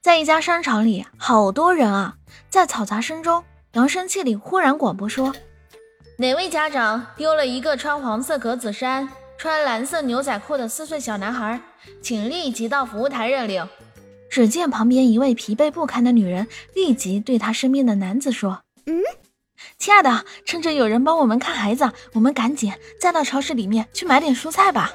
在一家商场里，好多人啊，在嘈杂声中，扬声器里忽然广播说：“哪位家长丢了一个穿黄色格子衫、穿蓝色牛仔裤的四岁小男孩，请立即到服务台认领。”只见旁边一位疲惫不堪的女人立即对他身边的男子说：“嗯，亲爱的，趁着有人帮我们看孩子，我们赶紧再到超市里面去买点蔬菜吧。”